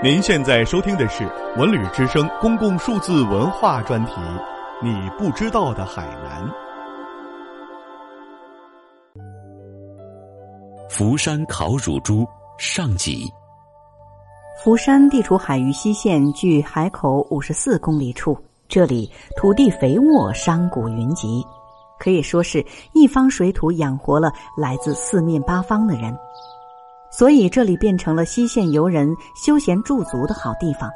您现在收听的是《文旅之声》公共数字文化专题，《你不知道的海南》。福山烤乳猪上集。福山地处海隅西线，距海口五十四公里处。这里土地肥沃，山谷云集，可以说是一方水土养活了来自四面八方的人。所以这里变成了西线游人休闲驻足的好地方。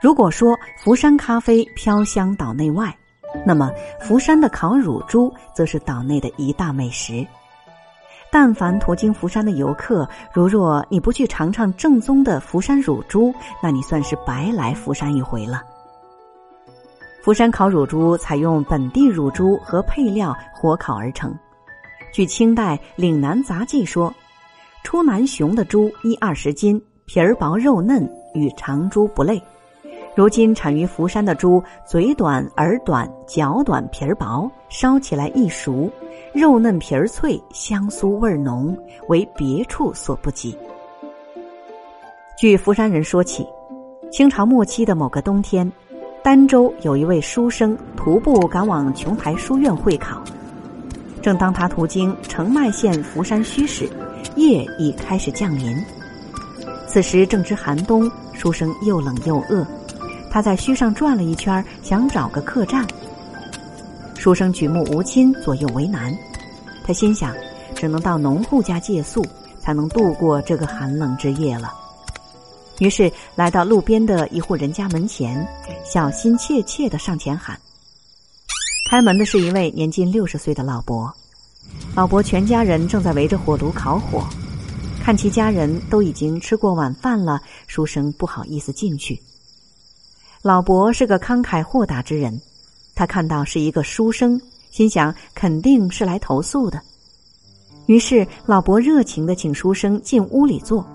如果说福山咖啡飘香岛内外，那么福山的烤乳猪则是岛内的一大美食。但凡途经福山的游客，如若你不去尝尝正宗的福山乳猪，那你算是白来福山一回了。福山烤乳猪采用本地乳猪和配料火烤而成。据清代《岭南杂记》说。出南雄的猪一二十斤，皮儿薄肉嫩，与长猪不类。如今产于福山的猪，嘴短、耳短、脚短、皮儿薄，烧起来易熟，肉嫩皮儿脆，香酥味浓，为别处所不及。据福山人说起，清朝末期的某个冬天，儋州有一位书生徒步赶往琼台书院会考，正当他途经澄迈县福山墟时。夜已开始降临，此时正值寒冬，书生又冷又饿。他在墟上转了一圈，想找个客栈。书生举目无亲，左右为难。他心想，只能到农户家借宿，才能度过这个寒冷之夜了。于是来到路边的一户人家门前，小心切切的上前喊。开门的是一位年近六十岁的老伯。老伯全家人正在围着火炉烤火，看其家人都已经吃过晚饭了，书生不好意思进去。老伯是个慷慨豁达之人，他看到是一个书生，心想肯定是来投宿的，于是老伯热情的请书生进屋里坐。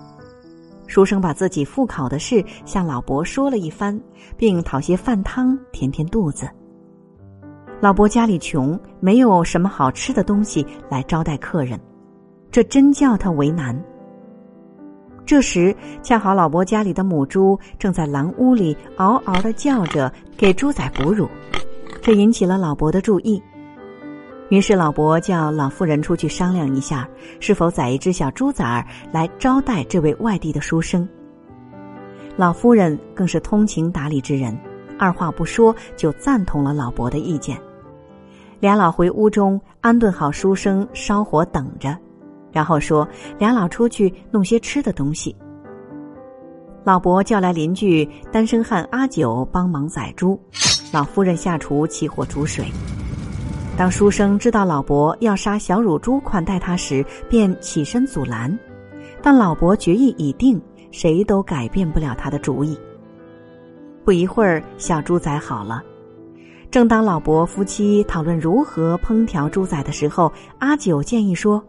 书生把自己赴考的事向老伯说了一番，并讨些饭汤填填肚子。老伯家里穷，没有什么好吃的东西来招待客人，这真叫他为难。这时恰好老伯家里的母猪正在狼屋里嗷嗷的叫着，给猪仔哺乳，这引起了老伯的注意。于是老伯叫老妇人出去商量一下，是否宰一只小猪崽儿来招待这位外地的书生。老夫人更是通情达理之人，二话不说就赞同了老伯的意见。俩老回屋中安顿好书生，烧火等着，然后说：“俩老出去弄些吃的东西。”老伯叫来邻居单身汉阿九帮忙宰猪，老夫人下厨起火煮水。当书生知道老伯要杀小乳猪款待他时，便起身阻拦，但老伯决意已定，谁都改变不了他的主意。不一会儿，小猪宰好了。正当老伯夫妻讨论如何烹调猪仔的时候，阿九建议说：“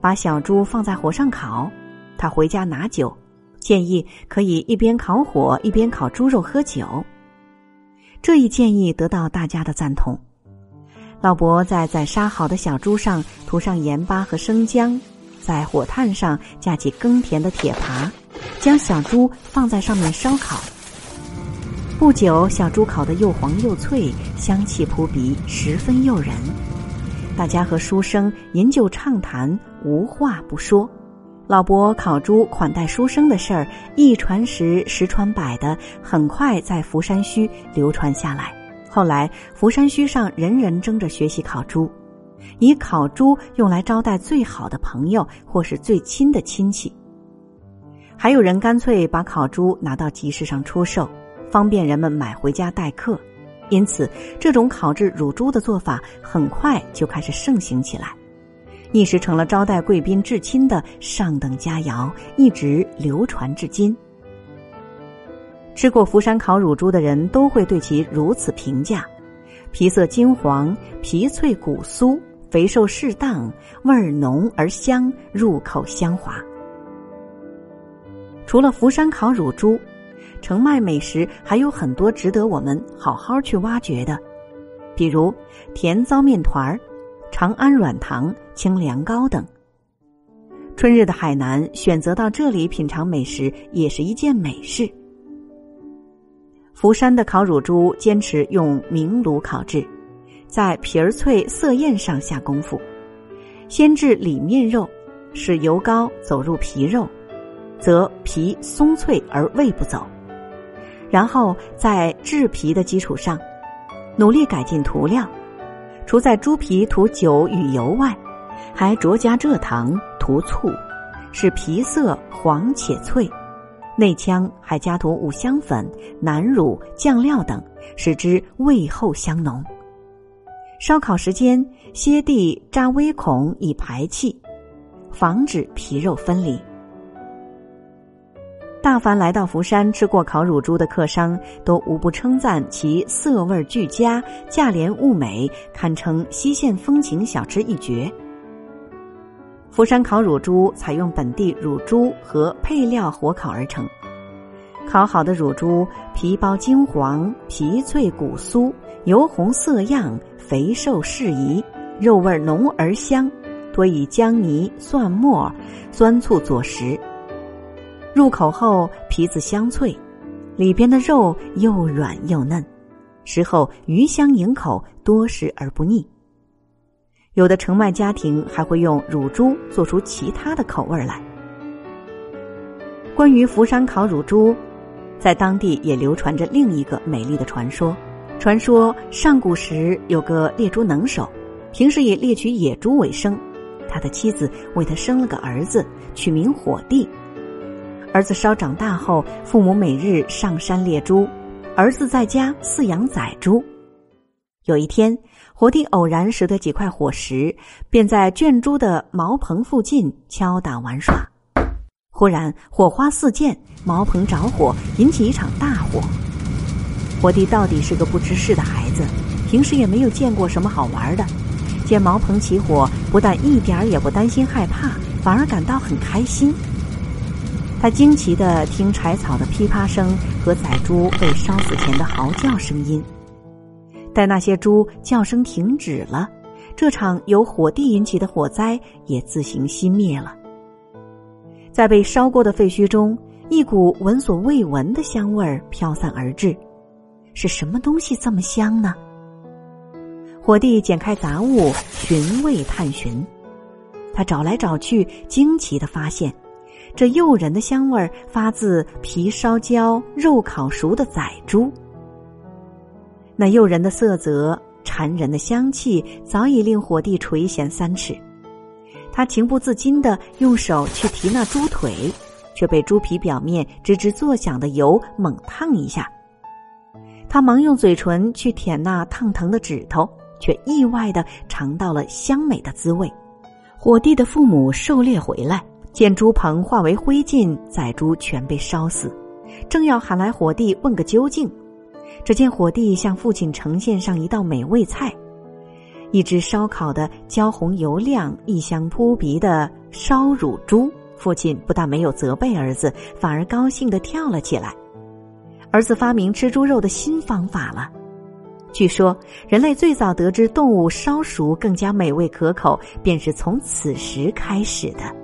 把小猪放在火上烤。”他回家拿酒，建议可以一边烤火一边烤猪肉喝酒。这一建议得到大家的赞同。老伯在宰杀好的小猪上涂上盐巴和生姜，在火炭上架起耕田的铁耙，将小猪放在上面烧烤。不久，小猪烤的又黄又脆，香气扑鼻，十分诱人。大家和书生饮酒畅谈，无话不说。老伯烤猪款待书生的事儿，一传十，十传百的，很快在福山墟流传下来。后来，福山墟上人人争着学习烤猪，以烤猪用来招待最好的朋友或是最亲的亲戚。还有人干脆把烤猪拿到集市上出售。方便人们买回家待客，因此这种烤制乳猪的做法很快就开始盛行起来，一时成了招待贵宾至亲的上等佳肴，一直流传至今。吃过福山烤乳猪的人都会对其如此评价：皮色金黄，皮脆骨酥，肥瘦适当，味儿浓而香，入口香滑。除了福山烤乳猪。澄迈美食还有很多值得我们好好去挖掘的，比如甜糟面团儿、长安软糖、清凉糕等。春日的海南选择到这里品尝美食，也是一件美事。福山的烤乳猪坚持用明炉烤制，在皮儿脆色艳上下功夫，先制里面肉，使油膏走入皮肉，则皮松脆而味不走。然后在制皮的基础上，努力改进涂料，除在猪皮涂酒与油外，还酌加蔗糖、涂醋，使皮色黄且脆。内腔还加涂五香粉、南乳、酱料等，使之味厚香浓。烧烤时间，歇地扎微孔以排气，防止皮肉分离。大凡来到福山吃过烤乳猪的客商，都无不称赞其色味俱佳、价廉物美，堪称西线风情小吃一绝。福山烤乳猪采用本地乳猪和配料火烤而成，烤好的乳猪皮包金黄，皮脆骨酥，油红色样，肥瘦适宜，肉味浓而香，多以姜泥、蒜末、酸醋佐食。入口后皮子香脆，里边的肉又软又嫩，食后鱼香盈口，多食而不腻。有的城外家庭还会用乳猪做出其他的口味来。关于福山烤乳猪，在当地也流传着另一个美丽的传说。传说上古时有个猎猪能手，平时以猎取野猪为生，他的妻子为他生了个儿子，取名火帝。儿子稍长大后，父母每日上山猎猪，儿子在家饲养仔猪。有一天，火帝偶然拾得几块火石，便在圈猪的茅棚附近敲打玩耍。忽然火花四溅，茅棚着火，引起一场大火。火帝到底是个不知事的孩子，平时也没有见过什么好玩的，见茅棚起火，不但一点儿也不担心害怕，反而感到很开心。他惊奇的听柴草的噼啪声和宰猪被烧死前的嚎叫声音。待那些猪叫声停止了，这场由火地引起的火灾也自行熄灭了。在被烧过的废墟中，一股闻所未闻的香味儿飘散而至。是什么东西这么香呢？火帝剪开杂物，寻味探寻。他找来找去，惊奇的发现。这诱人的香味儿发自皮烧焦、肉烤熟的宰猪。那诱人的色泽、馋人的香气，早已令火帝垂涎三尺。他情不自禁的用手去提那猪腿，却被猪皮表面吱吱作响的油猛烫一下。他忙用嘴唇去舔那烫疼的指头，却意外的尝到了香美的滋味。火帝的父母狩猎回来。见猪棚化为灰烬，宰猪全被烧死，正要喊来火帝问个究竟，只见火帝向父亲呈现上一道美味菜，一只烧烤的焦红油亮、异香扑鼻的烧乳猪。父亲不但没有责备儿子，反而高兴的跳了起来。儿子发明吃猪肉的新方法了。据说人类最早得知动物烧熟更加美味可口，便是从此时开始的。